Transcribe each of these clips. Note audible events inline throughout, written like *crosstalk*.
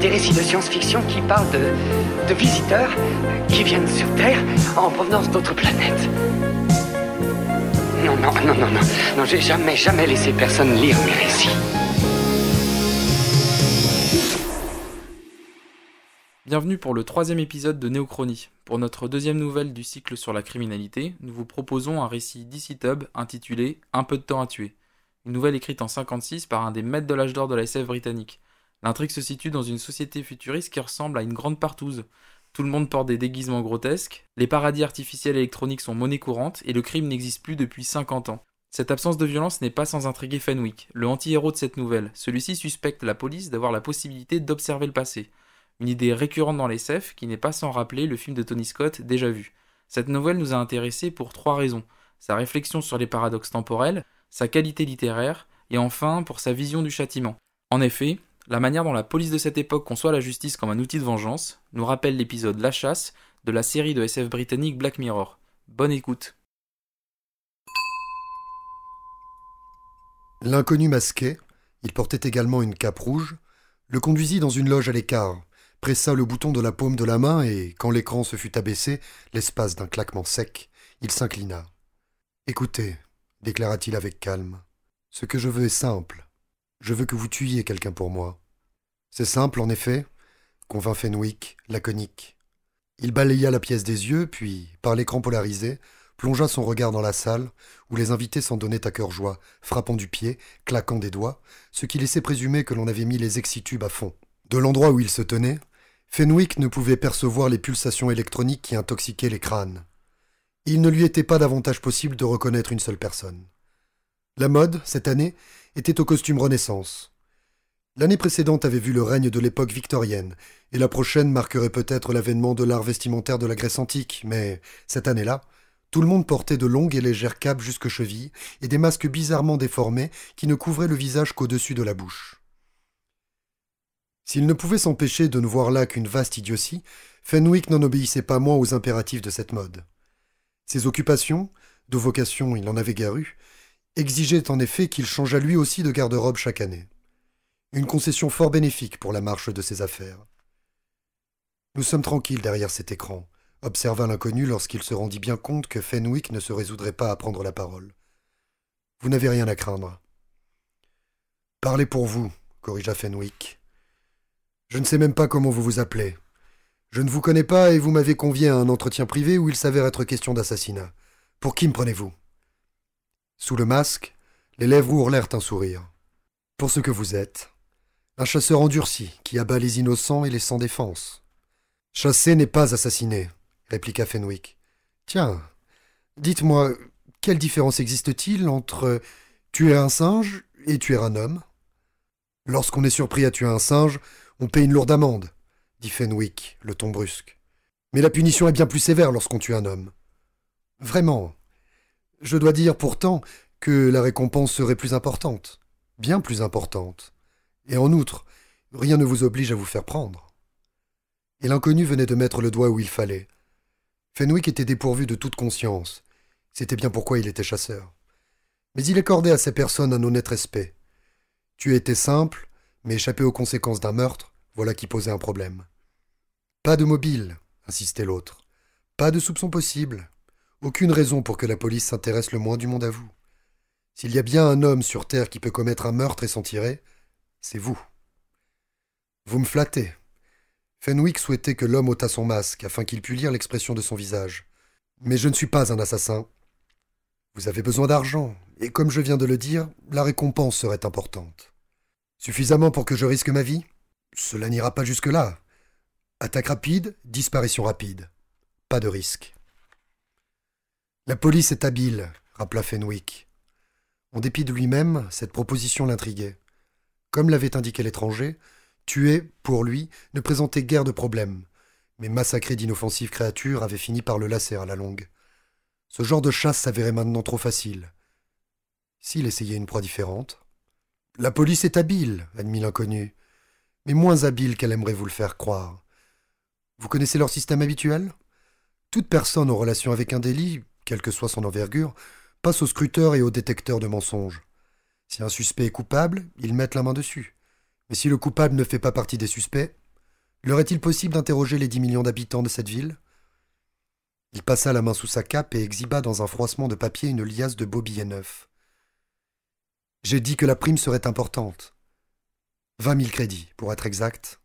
des récits de science-fiction qui parlent de, visiteurs qui viennent sur Terre en provenance d'autres planètes. Non, non, non, non, non. Non, j'ai jamais, jamais laissé personne lire mes récits. Bienvenue pour le troisième épisode de Néochronie. Pour notre deuxième nouvelle du cycle sur la criminalité, nous vous proposons un récit d'ici Tub intitulé Un peu de temps à tuer. Une nouvelle écrite en 56 par un des maîtres de l'âge d'or de la SF britannique. L'intrigue se situe dans une société futuriste qui ressemble à une grande partouze. Tout le monde porte des déguisements grotesques, les paradis artificiels électroniques sont monnaie courante et le crime n'existe plus depuis 50 ans. Cette absence de violence n'est pas sans intriguer Fenwick, le anti-héros de cette nouvelle. Celui-ci suspecte la police d'avoir la possibilité d'observer le passé. Une idée récurrente dans les SF qui n'est pas sans rappeler le film de Tony Scott déjà vu. Cette nouvelle nous a intéressés pour trois raisons. Sa réflexion sur les paradoxes temporels, sa qualité littéraire, et enfin pour sa vision du châtiment. En effet, la manière dont la police de cette époque conçoit la justice comme un outil de vengeance nous rappelle l'épisode La chasse de la série de SF britannique Black Mirror. Bonne écoute. L'inconnu masqué, il portait également une cape rouge, le conduisit dans une loge à l'écart, pressa le bouton de la paume de la main et, quand l'écran se fut abaissé, l'espace d'un claquement sec, il s'inclina. Écoutez, déclara-t-il avec calme, ce que je veux est simple. Je veux que vous tuiez quelqu'un pour moi. C'est simple, en effet, convint Fenwick, laconique. Il balaya la pièce des yeux, puis, par l'écran polarisé, plongea son regard dans la salle, où les invités s'en donnaient à cœur joie, frappant du pied, claquant des doigts, ce qui laissait présumer que l'on avait mis les excitubes à fond. De l'endroit où il se tenait, Fenwick ne pouvait percevoir les pulsations électroniques qui intoxiquaient les crânes. Il ne lui était pas davantage possible de reconnaître une seule personne. La mode, cette année, était au costume Renaissance. L'année précédente avait vu le règne de l'époque victorienne, et la prochaine marquerait peut-être l'avènement de l'art vestimentaire de la Grèce antique, mais cette année-là, tout le monde portait de longues et légères capes jusque chevilles, et des masques bizarrement déformés qui ne couvraient le visage qu'au-dessus de la bouche. S'il ne pouvait s'empêcher de ne voir là qu'une vaste idiotie, Fenwick n'en obéissait pas moins aux impératifs de cette mode. Ses occupations, de vocation il en avait guère eu, exigeaient en effet qu'il changeât lui aussi de garde-robe chaque année. Une concession fort bénéfique pour la marche de ses affaires. Nous sommes tranquilles derrière cet écran, observa l'inconnu lorsqu'il se rendit bien compte que Fenwick ne se résoudrait pas à prendre la parole. Vous n'avez rien à craindre. Parlez pour vous, corrigea Fenwick. Je ne sais même pas comment vous vous appelez. Je ne vous connais pas et vous m'avez convié à un entretien privé où il s'avère être question d'assassinat. Pour qui me prenez-vous? Sous le masque, les lèvres ourlèrent un sourire. Pour ce que vous êtes. Un chasseur endurci qui abat les innocents et les sans défense. Chasser n'est pas assassiner, répliqua Fenwick. Tiens, dites-moi, quelle différence existe-t-il entre tuer un singe et tuer un homme? Lorsqu'on est surpris à tuer un singe, on paie une lourde amende, dit Fenwick, le ton brusque. Mais la punition est bien plus sévère lorsqu'on tue un homme. Vraiment. Je dois dire pourtant que la récompense serait plus importante, bien plus importante. Et en outre, rien ne vous oblige à vous faire prendre. Et l'inconnu venait de mettre le doigt où il fallait. Fenwick était dépourvu de toute conscience. C'était bien pourquoi il était chasseur. Mais il accordait à ces personnes un honnête respect. Tu étais simple, mais échapper aux conséquences d'un meurtre, voilà qui posait un problème. Pas de mobile, insistait l'autre. Pas de soupçon possible. Aucune raison pour que la police s'intéresse le moins du monde à vous. S'il y a bien un homme sur Terre qui peut commettre un meurtre et s'en tirer, c'est vous. Vous me flattez. Fenwick souhaitait que l'homme ôtât son masque afin qu'il pût lire l'expression de son visage. Mais je ne suis pas un assassin. Vous avez besoin d'argent, et comme je viens de le dire, la récompense serait importante. Suffisamment pour que je risque ma vie? Cela n'ira pas jusque-là. Attaque rapide, disparition rapide. Pas de risque. La police est habile, rappela Fenwick. En dépit de lui-même, cette proposition l'intriguait. Comme l'avait indiqué l'étranger, tuer, pour lui, ne présentait guère de problème, mais massacrer d'inoffensives créatures avait fini par le lasser à la longue. Ce genre de chasse s'avérait maintenant trop facile. S'il essayait une proie différente La police est habile, admit l'inconnu mais moins habile qu'elle aimerait vous le faire croire. Vous connaissez leur système habituel? Toute personne en relation avec un délit, quelle que soit son envergure, passe au scruteur et au détecteur de mensonges. Si un suspect est coupable, ils mettent la main dessus. Mais si le coupable ne fait pas partie des suspects, Leur est-il possible d'interroger les dix millions d'habitants de cette ville? Il passa la main sous sa cape et exhiba dans un froissement de papier une liasse de beaux billets neufs. J'ai dit que la prime serait importante. Vingt mille crédits, pour être exact.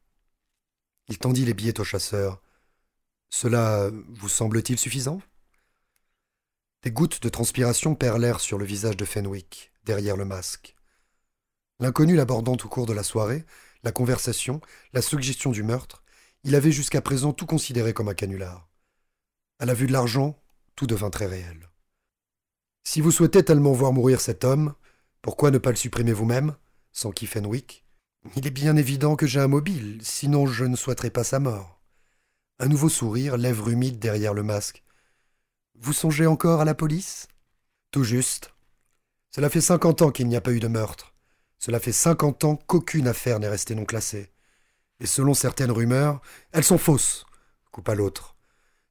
Il tendit les billets au chasseur. Cela vous semble-t-il suffisant? Des gouttes de transpiration perlèrent sur le visage de Fenwick, derrière le masque. L'inconnu l'abordant au cours de la soirée, la conversation, la suggestion du meurtre, il avait jusqu'à présent tout considéré comme un canular. À la vue de l'argent, tout devint très réel. Si vous souhaitez tellement voir mourir cet homme, pourquoi ne pas le supprimer vous-même s'enquit Fenwick? Il est bien évident que j'ai un mobile, sinon je ne souhaiterais pas sa mort. Un nouveau sourire, lèvres humides derrière le masque. Vous songez encore à la police? Tout juste. Cela fait cinquante ans qu'il n'y a pas eu de meurtre. Cela fait cinquante ans qu'aucune affaire n'est restée non classée. Et selon certaines rumeurs, elles sont fausses, coupa l'autre.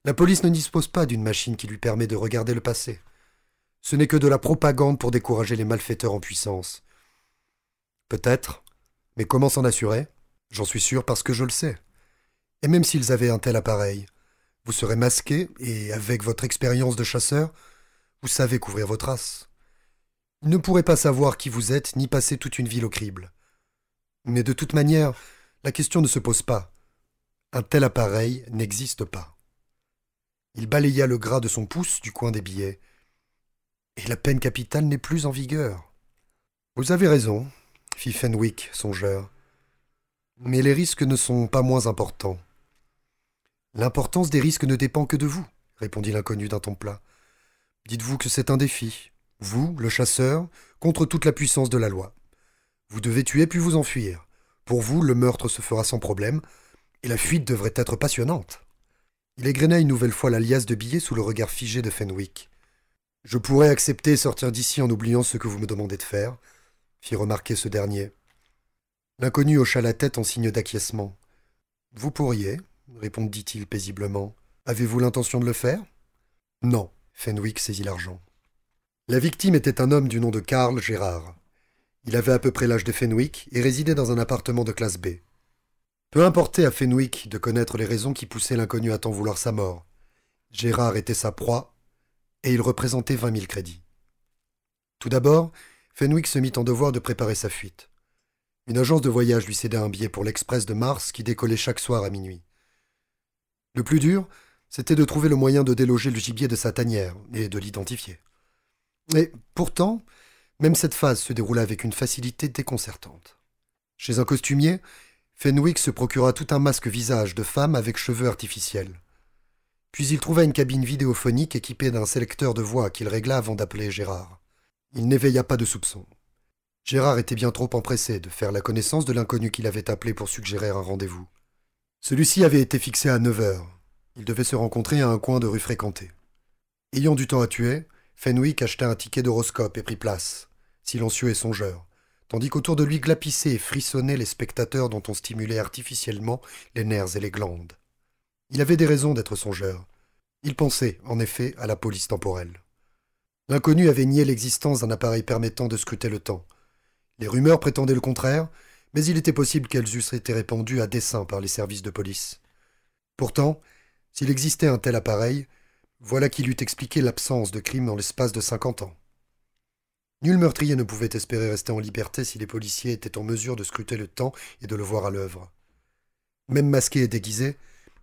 La police ne dispose pas d'une machine qui lui permet de regarder le passé. Ce n'est que de la propagande pour décourager les malfaiteurs en puissance. Peut-être, mais comment s'en assurer? J'en suis sûr parce que je le sais. Et même s'ils avaient un tel appareil, vous serez masqué et, avec votre expérience de chasseur, vous savez couvrir vos traces. Ne pourraient pas savoir qui vous êtes ni passer toute une ville au crible. Mais de toute manière, la question ne se pose pas. Un tel appareil n'existe pas. Il balaya le gras de son pouce du coin des billets. Et la peine capitale n'est plus en vigueur. Vous avez raison, fit Fenwick, songeur. Mais les risques ne sont pas moins importants. L'importance des risques ne dépend que de vous, répondit l'inconnu d'un ton plat. Dites-vous que c'est un défi. Vous, le chasseur, contre toute la puissance de la loi. Vous devez tuer puis vous enfuir. Pour vous, le meurtre se fera sans problème, et la fuite devrait être passionnante. Il égrena une nouvelle fois la liasse de billets sous le regard figé de Fenwick. Je pourrais accepter sortir d'ici en oubliant ce que vous me demandez de faire, fit remarquer ce dernier. L'inconnu hocha la tête en signe d'acquiescement. Vous pourriez, répondit-il paisiblement. Avez-vous l'intention de le faire? Non. Fenwick saisit l'argent. La victime était un homme du nom de Karl Gérard. Il avait à peu près l'âge de Fenwick et résidait dans un appartement de classe B. Peu importait à Fenwick de connaître les raisons qui poussaient l'inconnu à tant vouloir sa mort. Gérard était sa proie, et il représentait vingt mille crédits. Tout d'abord, Fenwick se mit en devoir de préparer sa fuite. Une agence de voyage lui céda un billet pour l'express de Mars qui décollait chaque soir à minuit. Le plus dur, c'était de trouver le moyen de déloger le gibier de sa tanière et de l'identifier. Et pourtant, même cette phase se déroula avec une facilité déconcertante. Chez un costumier, Fenwick se procura tout un masque visage de femme avec cheveux artificiels. Puis il trouva une cabine vidéophonique équipée d'un sélecteur de voix qu'il régla avant d'appeler Gérard. Il n'éveilla pas de soupçon. Gérard était bien trop empressé de faire la connaissance de l'inconnu qu'il avait appelé pour suggérer un rendez-vous. Celui-ci avait été fixé à neuf heures. Il devait se rencontrer à un coin de rue fréquenté. Ayant du temps à tuer, Fenwick acheta un ticket d'horoscope et prit place, silencieux et songeur, tandis qu'autour de lui glapissaient et frissonnaient les spectateurs dont on stimulait artificiellement les nerfs et les glandes. Il avait des raisons d'être songeur. Il pensait, en effet, à la police temporelle. L'inconnu avait nié l'existence d'un appareil permettant de scruter le temps. Les rumeurs prétendaient le contraire, mais il était possible qu'elles eussent été répandues à dessein par les services de police. Pourtant, s'il existait un tel appareil, voilà qui eût expliqué l'absence de crime dans l'espace de cinquante ans. Nul meurtrier ne pouvait espérer rester en liberté si les policiers étaient en mesure de scruter le temps et de le voir à l'œuvre. Même masqué et déguisé,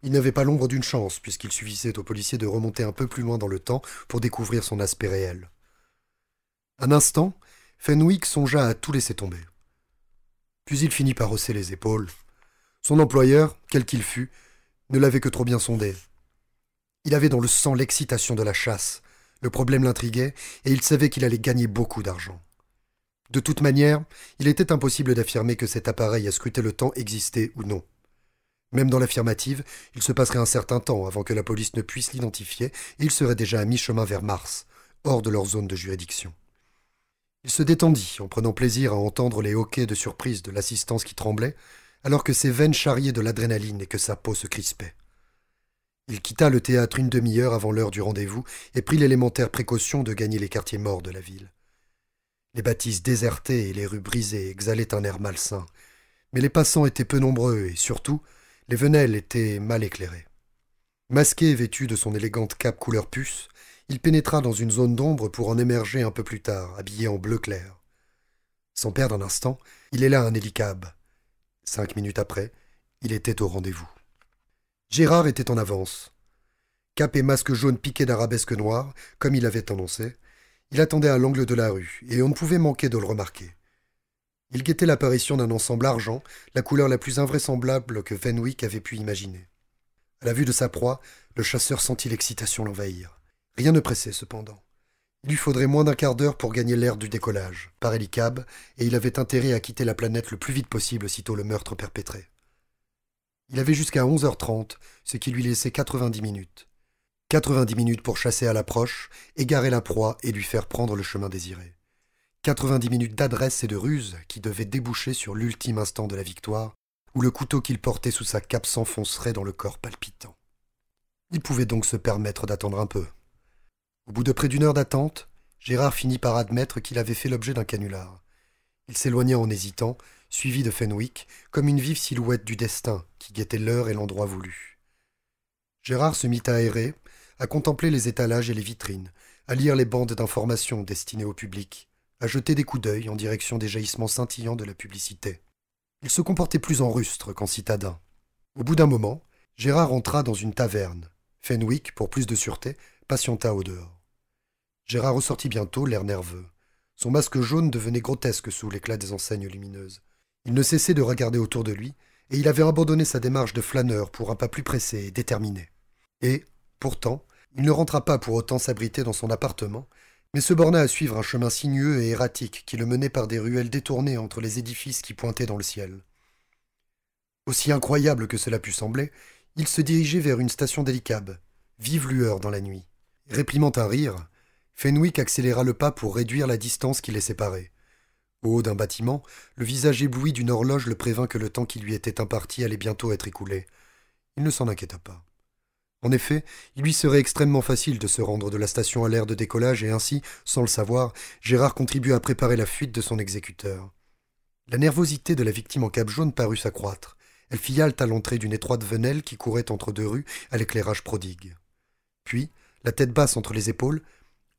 il n'avait pas l'ombre d'une chance, puisqu'il suffisait aux policiers de remonter un peu plus loin dans le temps pour découvrir son aspect réel. Un instant, Fenwick songea à tout laisser tomber. Puis il finit par hausser les épaules. Son employeur, quel qu'il fût, ne l'avait que trop bien sondé. Il avait dans le sang l'excitation de la chasse, le problème l'intriguait, et il savait qu'il allait gagner beaucoup d'argent. De toute manière, il était impossible d'affirmer que cet appareil à scruter le temps existait ou non. Même dans l'affirmative, il se passerait un certain temps avant que la police ne puisse l'identifier, et il serait déjà à mi-chemin vers Mars, hors de leur zone de juridiction. Il se détendit en prenant plaisir à entendre les hoquets de surprise de l'assistance qui tremblait, alors que ses veines charriaient de l'adrénaline et que sa peau se crispait. Il quitta le théâtre une demi-heure avant l'heure du rendez-vous et prit l'élémentaire précaution de gagner les quartiers morts de la ville. Les bâtisses désertées et les rues brisées exhalaient un air malsain, mais les passants étaient peu nombreux et surtout, Les venelles étaient mal éclairées. Masqué et vêtu de son élégante cape couleur puce, il pénétra dans une zone d'ombre pour en émerger un peu plus tard, habillé en bleu clair. Sans perdre un instant, il héla un hélicab. Cinq minutes après, il était au rendez-vous. Gérard était en avance. Cap et masque jaune piqué d'arabesque noire, comme il avait annoncé, il attendait à l'angle de la rue, et on ne pouvait manquer de le remarquer. Il guettait l'apparition d'un ensemble argent, la couleur la plus invraisemblable que Venwick avait pu imaginer. À la vue de sa proie, le chasseur sentit l'excitation l'envahir. Rien ne pressait cependant. Il lui faudrait moins d'un quart d'heure pour gagner l'air du décollage, par hélicab, et il avait intérêt à quitter la planète le plus vite possible sitôt le meurtre perpétré. Il avait jusqu'à 11h30, ce qui lui laissait 90 minutes. 90 minutes pour chasser à l'approche, égarer la proie et lui faire prendre le chemin désiré. 90 minutes d'adresse et de ruse qui devaient déboucher sur l'ultime instant de la victoire, où le couteau qu'il portait sous sa cape s'enfoncerait dans le corps palpitant. Il pouvait donc se permettre d'attendre un peu. Au bout de près d'une heure d'attente, Gérard finit par admettre qu'il avait fait l'objet d'un canular. Il s'éloigna en hésitant, suivi de Fenwick, comme une vive silhouette du destin qui guettait l'heure et l'endroit voulu. Gérard se mit à errer, à contempler les étalages et les vitrines, à lire les bandes d'informations destinées au public, à jeter des coups d'œil en direction des jaillissements scintillants de la publicité. Il se comportait plus en rustre qu'en citadin. Au bout d'un moment, Gérard entra dans une taverne. Fenwick, pour plus de sûreté, patienta au dehors. Gérard ressortit bientôt, l'air nerveux. Son masque jaune devenait grotesque sous l'éclat des enseignes lumineuses. Il ne cessait de regarder autour de lui, et il avait abandonné sa démarche de flâneur pour un pas plus pressé et déterminé. Et, pourtant, il ne rentra pas pour autant s'abriter dans son appartement, mais se borna à suivre un chemin sinueux et erratique qui le menait par des ruelles détournées entre les édifices qui pointaient dans le ciel. Aussi incroyable que cela pût sembler, il se dirigeait vers une station d'hélicab, vive lueur dans la nuit. Réprimant un rire, Fenwick accéléra le pas pour réduire la distance qui les séparait. Au haut d'un bâtiment, le visage ébloui d'une horloge le prévint que le temps qui lui était imparti allait bientôt être écoulé. Il ne s'en inquiéta pas. En effet, il lui serait extrêmement facile de se rendre de la station à l'air de décollage et ainsi, sans le savoir, Gérard contribua à préparer la fuite de son exécuteur. La nervosité de la victime en cap jaune parut s'accroître. Elle fit halte à l'entrée d'une étroite venelle qui courait entre deux rues à l'éclairage prodigue. Puis, la tête basse entre les épaules,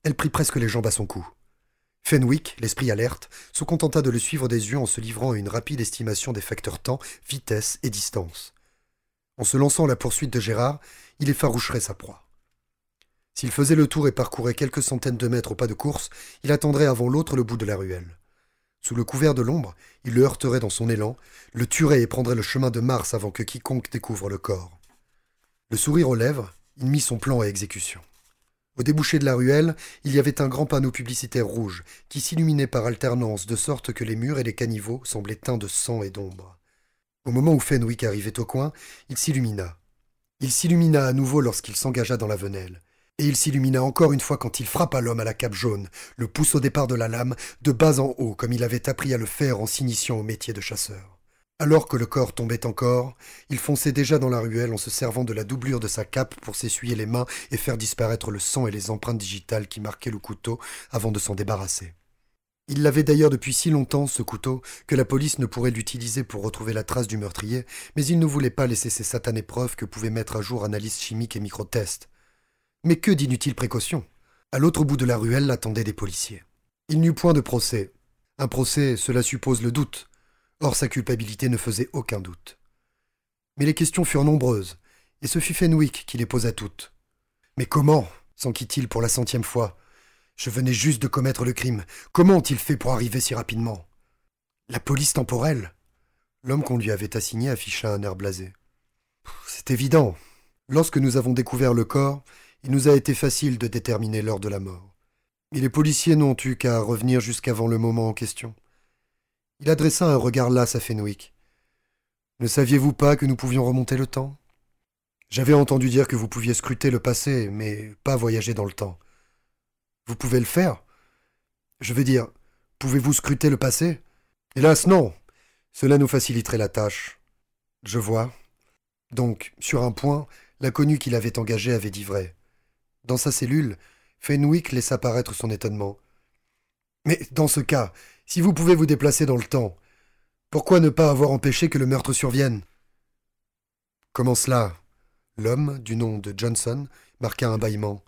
elle prit presque les jambes à son cou. Fenwick, l'esprit alerte, se contenta de le suivre des yeux en se livrant à une rapide estimation des facteurs temps, vitesse et distance. En se lançant à la poursuite de Gérard, il effaroucherait sa proie. S'il faisait le tour et parcourait quelques centaines de mètres au pas de course, il attendrait avant l'autre le bout de la ruelle. Sous le couvert de l'ombre, il le heurterait dans son élan, le tuerait et prendrait le chemin de Mars avant que quiconque découvre le corps. Le sourire aux lèvres, il mit son plan à exécution. Au débouché de la ruelle, il y avait un grand panneau publicitaire rouge qui s'illuminait par alternance de sorte que les murs et les caniveaux semblaient teints de sang et d'ombre. Au moment où Fenwick arrivait au coin, il s'illumina. Il s'illumina à nouveau lorsqu'il s'engagea dans la venelle. Et il s'illumina encore une fois quand il frappa l'homme à la cape jaune, le pouce au départ de la lame, de bas en haut, comme il avait appris à le faire en s'initiant au métier de chasseur. Alors que le corps tombait encore, il fonçait déjà dans la ruelle en se servant de la doublure de sa cape pour s'essuyer les mains et faire disparaître le sang et les empreintes digitales qui marquaient le couteau avant de s'en débarrasser. Il l'avait d'ailleurs depuis si longtemps, ce couteau, que la police ne pourrait l'utiliser pour retrouver la trace du meurtrier, mais il ne voulait pas laisser ces satanées preuves que pouvaient mettre à jour analyse chimique et microtest. Mais que d'inutiles précautions À l'autre bout de la ruelle l'attendaient des policiers. Il n'eut point de procès. Un procès, cela suppose le doute. Or sa culpabilité ne faisait aucun doute. Mais les questions furent nombreuses, et ce fut Fenwick qui les posa toutes. Mais comment s'enquit-il pour la centième fois je venais juste de commettre le crime. Comment ont-ils fait pour arriver si rapidement? La police temporelle? L'homme qu'on lui avait assigné afficha un air blasé. C'est évident. Lorsque nous avons découvert le corps, il nous a été facile de déterminer l'heure de la mort. Et les policiers n'ont eu qu'à revenir jusqu'avant le moment en question. Il adressa un regard las à Fenwick. Ne saviez-vous pas que nous pouvions remonter le temps? J'avais entendu dire que vous pouviez scruter le passé, mais pas voyager dans le temps. Vous pouvez le faire Je veux dire, pouvez-vous scruter le passé? Hélas, non. Cela nous faciliterait la tâche. Je vois. Donc, sur un point, l'inconnu qu'il avait engagé avait dit vrai. Dans sa cellule, Fenwick laissa paraître son étonnement. Mais dans ce cas, si vous pouvez vous déplacer dans le temps, pourquoi ne pas avoir empêché que le meurtre survienne? Comment cela? L'homme, du nom de Johnson, marqua un bâillement.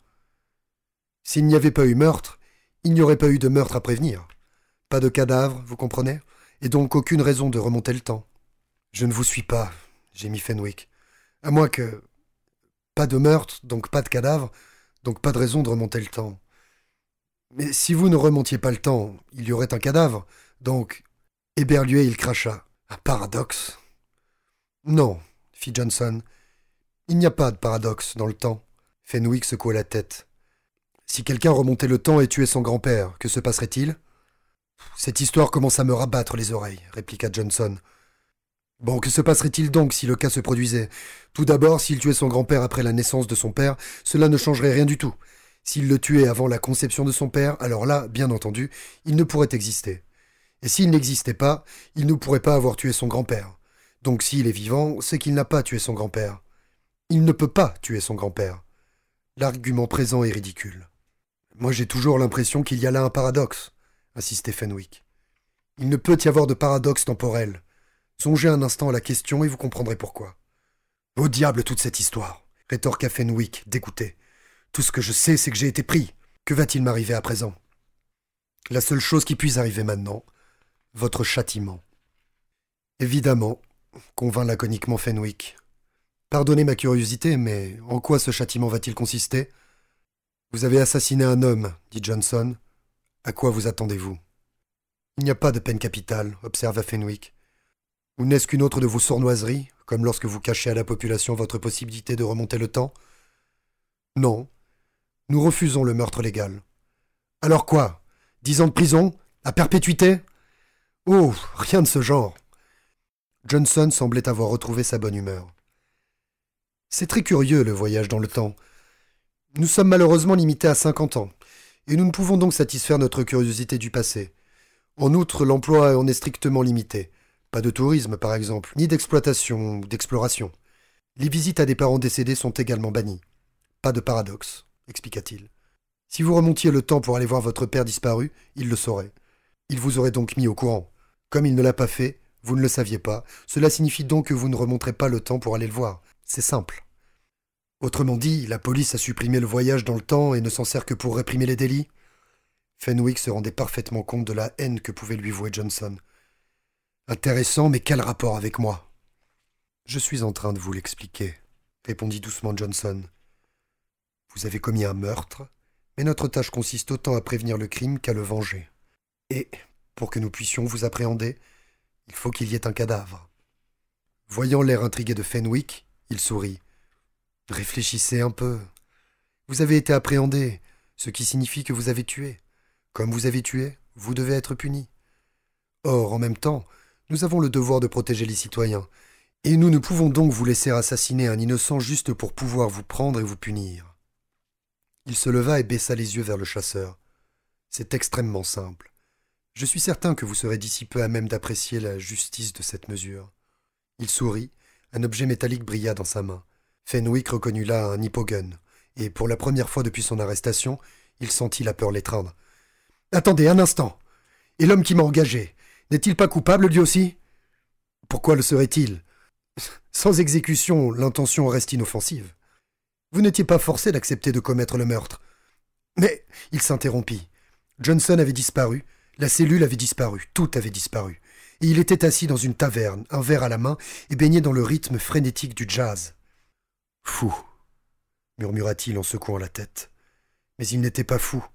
S'il n'y avait pas eu meurtre, il n'y aurait pas eu de meurtre à prévenir. Pas de cadavre, vous comprenez? Et donc aucune raison de remonter le temps. Je ne vous suis pas, gémit Fenwick. À moins que. Pas de meurtre, donc pas de cadavre, donc pas de raison de remonter le temps. Mais si vous ne remontiez pas le temps, il y aurait un cadavre, donc. Éberlué, il cracha. Un paradoxe Non, fit Johnson. Il n'y a pas de paradoxe dans le temps. Fenwick secoua la tête. Si quelqu'un remontait le temps et tuait son grand-père, que se passerait-il? Cette histoire commence à me rabattre les oreilles, répliqua Johnson. Bon, que se passerait-il donc si le cas se produisait? Tout d'abord, s'il tuait son grand-père après la naissance de son père, cela ne changerait rien du tout. S'il le tuait avant la conception de son père, alors là, bien entendu, il ne pourrait exister. Et s'il n'existait pas, il ne pourrait pas avoir tué son grand-père. Donc s'il est vivant, c'est qu'il n'a pas tué son grand-père. Il ne peut pas tuer son grand-père. L'argument présent est ridicule. Moi j'ai toujours l'impression qu'il y a là un paradoxe, insistait Fenwick. Il ne peut y avoir de paradoxe temporel. Songez un instant à la question et vous comprendrez pourquoi. Au diable toute cette histoire, rétorqua Fenwick, dégoûté. Tout ce que je sais, c'est que j'ai été pris. Que va-t-il m'arriver à présent? La seule chose qui puisse arriver maintenant, votre châtiment. Évidemment, convint laconiquement Fenwick. Pardonnez ma curiosité, mais en quoi ce châtiment va-t-il consister? Vous avez assassiné un homme, dit Johnson. À quoi vous attendez-vous? Il n'y a pas de peine capitale, observa Fenwick. Ou n'est-ce qu'une autre de vos sournoiseries, comme lorsque vous cachez à la population votre possibilité de remonter le temps? Non. Nous refusons le meurtre légal. Alors quoi? Dix ans de prison? À perpétuité? Oh, rien de ce genre. Johnson semblait avoir retrouvé sa bonne humeur. C'est très curieux le voyage dans le temps. Nous sommes malheureusement limités à cinquante ans, et nous ne pouvons donc satisfaire notre curiosité du passé. En outre, l'emploi en est strictement limité. Pas de tourisme, par exemple, ni d'exploitation ou d'exploration. Les visites à des parents décédés sont également bannies. Pas de paradoxe, expliqua-t-il. Si vous remontiez le temps pour aller voir votre père disparu, il le saurait. Il vous aurait donc mis au courant. Comme il ne l'a pas fait, vous ne le saviez pas, cela signifie donc que vous ne remonterez pas le temps pour aller le voir. C'est simple. Autrement dit, la police a supprimé le voyage dans le temps et ne s'en sert que pour réprimer les délits Fenwick se rendait parfaitement compte de la haine que pouvait lui vouer Johnson. Intéressant, mais quel rapport avec moi? Je suis en train de vous l'expliquer, répondit doucement Johnson. Vous avez commis un meurtre, mais notre tâche consiste autant à prévenir le crime qu'à le venger. Et, pour que nous puissions vous appréhender, il faut qu'il y ait un cadavre. Voyant l'air intrigué de Fenwick, il sourit. Réfléchissez un peu. Vous avez été appréhendé, ce qui signifie que vous avez tué. Comme vous avez tué, vous devez être puni. Or, en même temps, nous avons le devoir de protéger les citoyens, et nous ne pouvons donc vous laisser assassiner un innocent juste pour pouvoir vous prendre et vous punir. Il se leva et baissa les yeux vers le chasseur. C'est extrêmement simple. Je suis certain que vous serez d'ici peu à même d'apprécier la justice de cette mesure. Il sourit, un objet métallique brilla dans sa main. Fenwick reconnut là un hippogun, et pour la première fois depuis son arrestation, il sentit la peur l'étreindre. Attendez un instant. Et l'homme qui m'a engagé, n'est-il pas coupable lui aussi? Pourquoi le serait-il? Sans exécution, l'intention reste inoffensive. Vous n'étiez pas forcé d'accepter de commettre le meurtre. Mais il s'interrompit. Johnson avait disparu, la cellule avait disparu, tout avait disparu. Et il était assis dans une taverne, un verre à la main, et baigné dans le rythme frénétique du jazz. Fou, murmura-t-il en secouant la tête. Mais il n'était pas fou,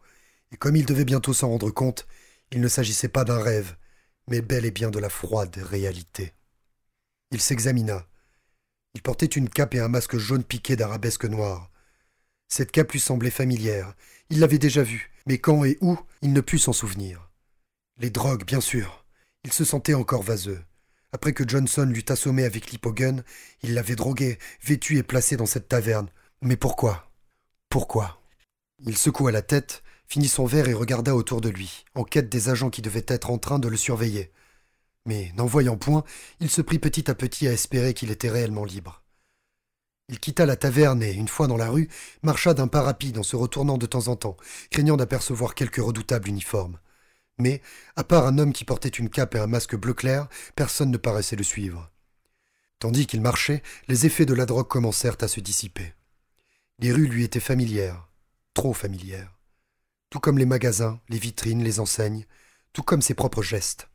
et comme il devait bientôt s'en rendre compte, il ne s'agissait pas d'un rêve, mais bel et bien de la froide réalité. Il s'examina. Il portait une cape et un masque jaune piqué d'arabesques noires. Cette cape lui semblait familière. Il l'avait déjà vue, mais quand et où, il ne put s'en souvenir. Les drogues, bien sûr. Il se sentait encore vaseux. Après que Johnson l'eut assommé avec l'hypogun, il l'avait drogué, vêtu et placé dans cette taverne. Mais pourquoi? Pourquoi? Il secoua la tête, finit son verre et regarda autour de lui, en quête des agents qui devaient être en train de le surveiller. Mais, n'en voyant point, il se prit petit à petit à espérer qu'il était réellement libre. Il quitta la taverne et, une fois dans la rue, marcha d'un pas rapide en se retournant de temps en temps, craignant d'apercevoir quelque redoutable uniforme. Mais, à part un homme qui portait une cape et un masque bleu clair, personne ne paraissait le suivre. Tandis qu'il marchait, les effets de la drogue commencèrent à se dissiper. Les rues lui étaient familières, trop familières. Tout comme les magasins, les vitrines, les enseignes, tout comme ses propres gestes.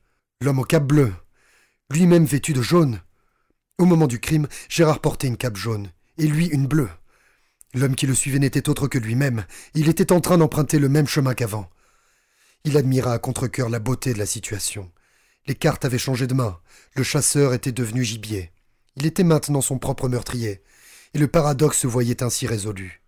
L'homme en cape bleue, lui-même vêtu de jaune. Au moment du crime, Gérard portait une cape jaune, et lui une bleue. L'homme qui le suivait n'était autre que lui-même. Il était en train d'emprunter le même chemin qu'avant. Il admira à contre-cœur la beauté de la situation. Les cartes avaient changé de main. Le chasseur était devenu gibier. Il était maintenant son propre meurtrier. Et le paradoxe se voyait ainsi résolu.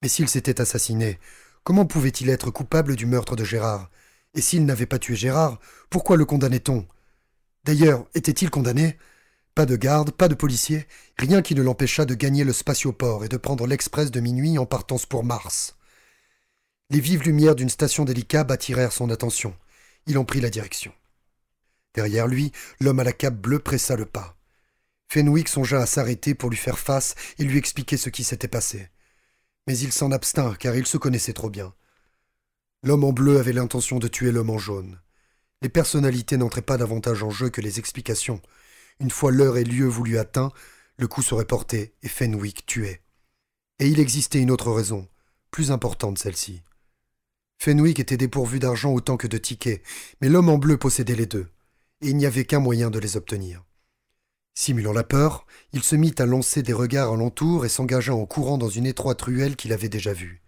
Mais s'il s'était assassiné, comment pouvait-il être coupable du meurtre de Gérard? Et s'il n'avait pas tué Gérard, pourquoi le condamnait-on? D'ailleurs, était-il condamné? Pas de garde, pas de policier, rien qui ne l'empêcha de gagner le spatioport et de prendre l'express de minuit en partance pour Mars. Les vives lumières d'une station d'hélicab attirèrent son attention. Il en prit la direction. Derrière lui, l'homme à la cape bleue pressa le pas. Fenwick songea à s'arrêter pour lui faire face et lui expliquer ce qui s'était passé. Mais il s'en abstint car il se connaissait trop bien. L'homme en bleu avait l'intention de tuer l'homme en jaune. Les personnalités n'entraient pas davantage en jeu que les explications, une fois l'heure et lieu voulu atteint, le coup serait porté et Fenwick tué. Et il existait une autre raison, plus importante celle-ci. Fenwick était dépourvu d'argent autant que de tickets, mais l'homme en bleu possédait les deux, et il n'y avait qu'un moyen de les obtenir. Simulant la peur, il se mit à lancer des regards alentour et s'engagea en courant dans une étroite ruelle qu'il avait déjà vue.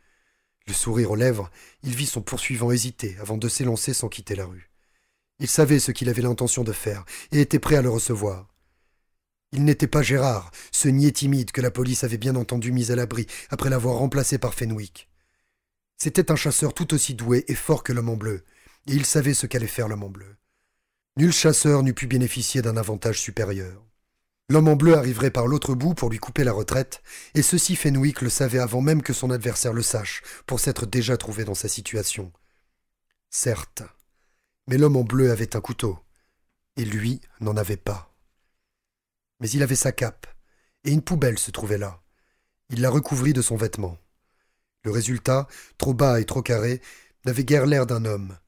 Le sourire aux lèvres, il vit son poursuivant hésiter avant de s'élancer sans quitter la rue. Il savait ce qu'il avait l'intention de faire et était prêt à le recevoir. Il n'était pas Gérard, ce niais timide que la police avait bien entendu mis à l'abri après l'avoir remplacé par Fenwick. C'était un chasseur tout aussi doué et fort que l'homme en bleu, et il savait ce qu'allait faire l'homme en bleu. Nul chasseur n'eût pu bénéficier d'un avantage supérieur. L'homme en bleu arriverait par l'autre bout pour lui couper la retraite, et ceci Fenwick le savait avant même que son adversaire le sache, pour s'être déjà trouvé dans sa situation. Certes, mais l'homme en bleu avait un couteau, et lui n'en avait pas. Mais il avait sa cape, et une poubelle se trouvait là. Il la recouvrit de son vêtement. Le résultat, trop bas et trop carré, n'avait guère l'air d'un homme.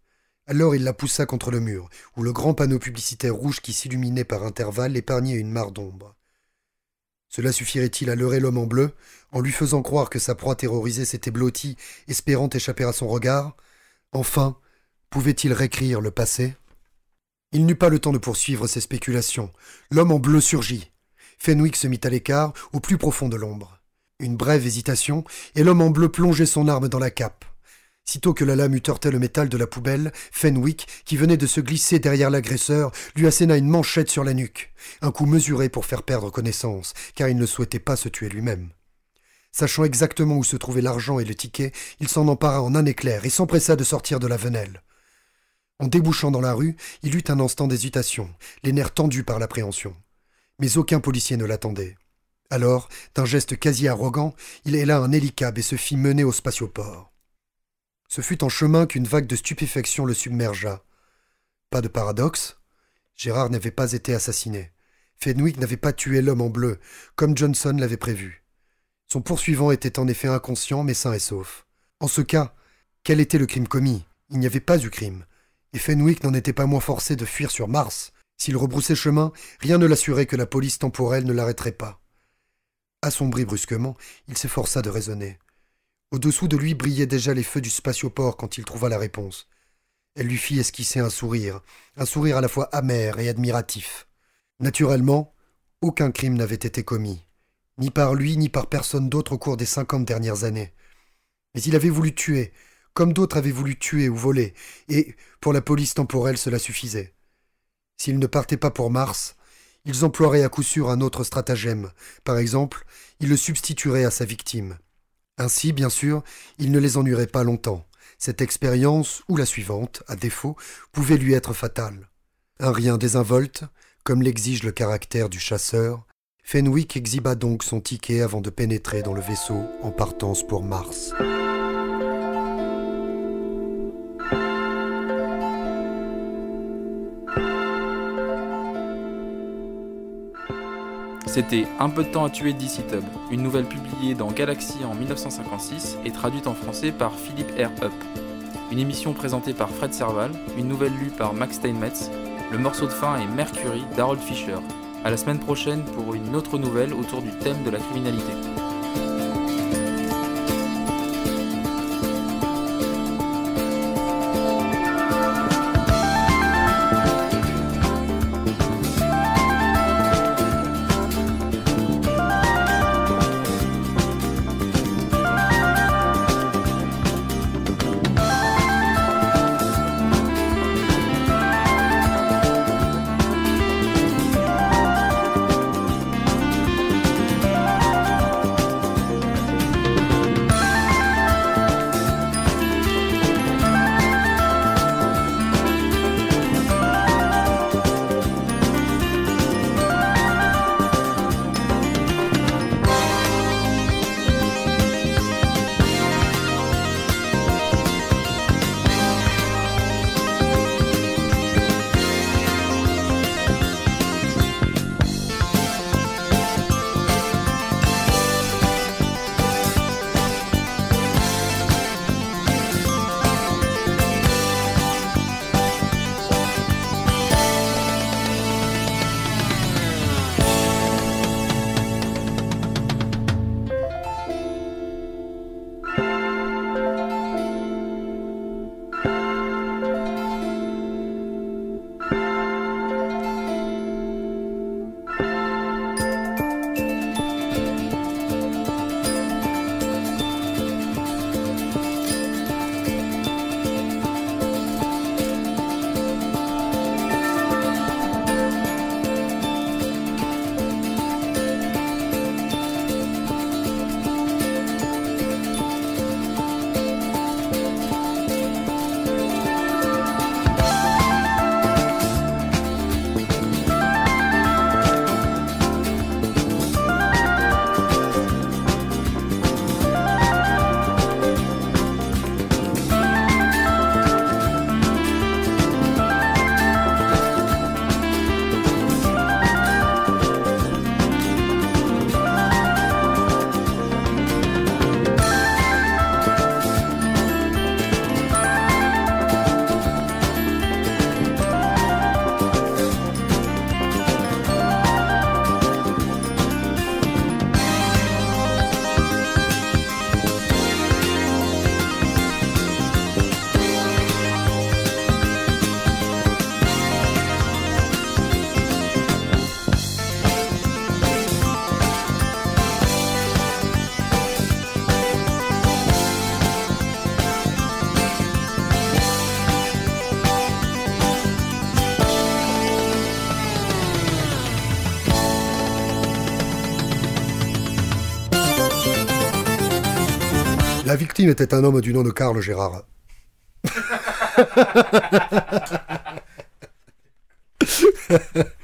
Alors il la poussa contre le mur, où le grand panneau publicitaire rouge qui s'illuminait par intervalles épargnait une mare d'ombre. Cela suffirait-il à leurrer l'homme en bleu, en lui faisant croire que sa proie terrorisée s'était blottie, espérant échapper à son regard? Enfin, Pouvait-il réécrire le passé? Il n'eut pas le temps de poursuivre ses spéculations. L'homme en bleu surgit. Fenwick se mit à l'écart, au plus profond de l'ombre. Une brève hésitation, et l'homme en bleu plongeait son arme dans la cape. Sitôt que la lame eut heurté le métal de la poubelle, Fenwick, qui venait de se glisser derrière l'agresseur, lui asséna une manchette sur la nuque. Un coup mesuré pour faire perdre connaissance, car il ne souhaitait pas se tuer lui-même. Sachant exactement où se trouvait l'argent et le ticket, il s'en empara en un éclair et s'empressa de sortir de la venelle. En débouchant dans la rue, il eut un instant d'hésitation, les nerfs tendus par l'appréhension. Mais aucun policier ne l'attendait. Alors, d'un geste quasi arrogant, il héla un hélicab et se fit mener au spatioport. Ce fut en chemin qu'une vague de stupéfaction le submergea. Pas de paradoxe. Gérard n'avait pas été assassiné. Fenwick n'avait pas tué l'homme en bleu, comme Johnson l'avait prévu. Son poursuivant était en effet inconscient, mais sain et sauf. En ce cas, quel était le crime commis? Il n'y avait pas eu crime et Fenwick n'en était pas moins forcé de fuir sur Mars. S'il rebroussait chemin, rien ne l'assurait que la police temporelle ne l'arrêterait pas. Assombri brusquement, il s'efforça de raisonner. Au-dessous de lui brillaient déjà les feux du spatioport quand il trouva la réponse. Elle lui fit esquisser un sourire, un sourire à la fois amer et admiratif. Naturellement, aucun crime n'avait été commis, ni par lui ni par personne d'autre au cours des cinquante dernières années. Mais il avait voulu tuer, comme d'autres avaient voulu tuer ou voler, et pour la police temporelle cela suffisait. S'ils ne partaient pas pour Mars, ils emploieraient à coup sûr un autre stratagème. Par exemple, ils le substitueraient à sa victime. Ainsi, bien sûr, il ne les ennuierait pas longtemps. Cette expérience, ou la suivante, à défaut, pouvait lui être fatale. Un rien désinvolte, comme l'exige le caractère du chasseur, Fenwick exhiba donc son ticket avant de pénétrer dans le vaisseau en partance pour Mars. C'était Un peu de temps à tuer d'ici Tub, une nouvelle publiée dans Galaxy en 1956 et traduite en français par Philippe R. Up. Une émission présentée par Fred Serval, une nouvelle lue par Max Steinmetz, le morceau de fin est Mercury d'Harold Fisher. À la semaine prochaine pour une autre nouvelle autour du thème de la criminalité. Était un homme du nom de Karl Gérard. *laughs*